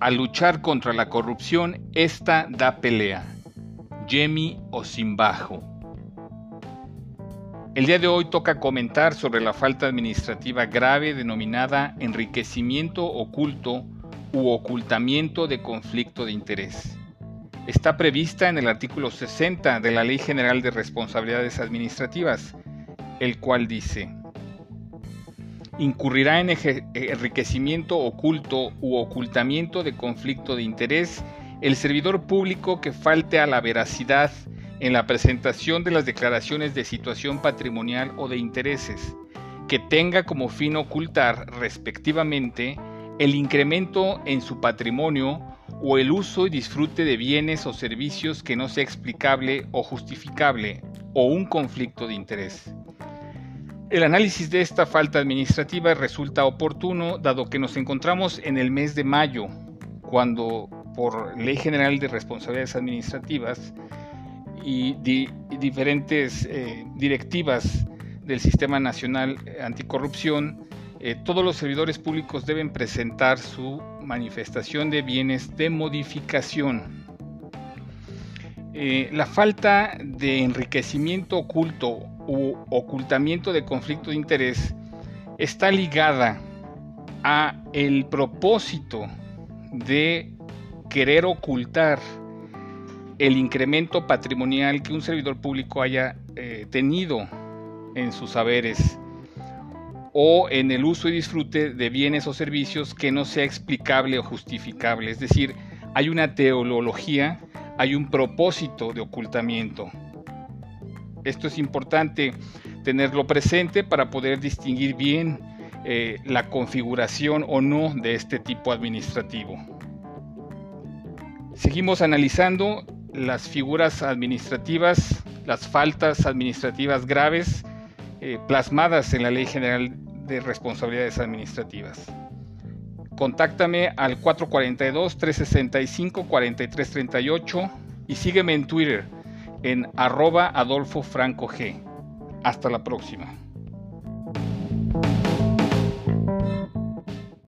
Al luchar contra la corrupción, esta da pelea. Yemi Osimbajo. El día de hoy toca comentar sobre la falta administrativa grave denominada enriquecimiento oculto u ocultamiento de conflicto de interés. Está prevista en el artículo 60 de la Ley General de Responsabilidades Administrativas, el cual dice, incurrirá en enriquecimiento oculto u ocultamiento de conflicto de interés el servidor público que falte a la veracidad en la presentación de las declaraciones de situación patrimonial o de intereses, que tenga como fin ocultar respectivamente el incremento en su patrimonio o el uso y disfrute de bienes o servicios que no sea explicable o justificable o un conflicto de interés. El análisis de esta falta administrativa resulta oportuno dado que nos encontramos en el mes de mayo, cuando por Ley General de Responsabilidades Administrativas y, diferentes eh, directivas del Sistema Nacional Anticorrupción, eh, todos los servidores públicos deben presentar su manifestación de bienes de modificación. Eh, la falta de enriquecimiento oculto u ocultamiento de conflicto de interés está ligada a el propósito de querer ocultar el incremento patrimonial que un servidor público haya eh, tenido en sus saberes o en el uso y disfrute de bienes o servicios que no sea explicable o justificable. Es decir, hay una teología, hay un propósito de ocultamiento. Esto es importante tenerlo presente para poder distinguir bien eh, la configuración o no de este tipo administrativo. Seguimos analizando las figuras administrativas, las faltas administrativas graves eh, plasmadas en la Ley General de Responsabilidades Administrativas. Contáctame al 442-365-4338 y sígueme en Twitter en arroba Adolfo Franco G. Hasta la próxima.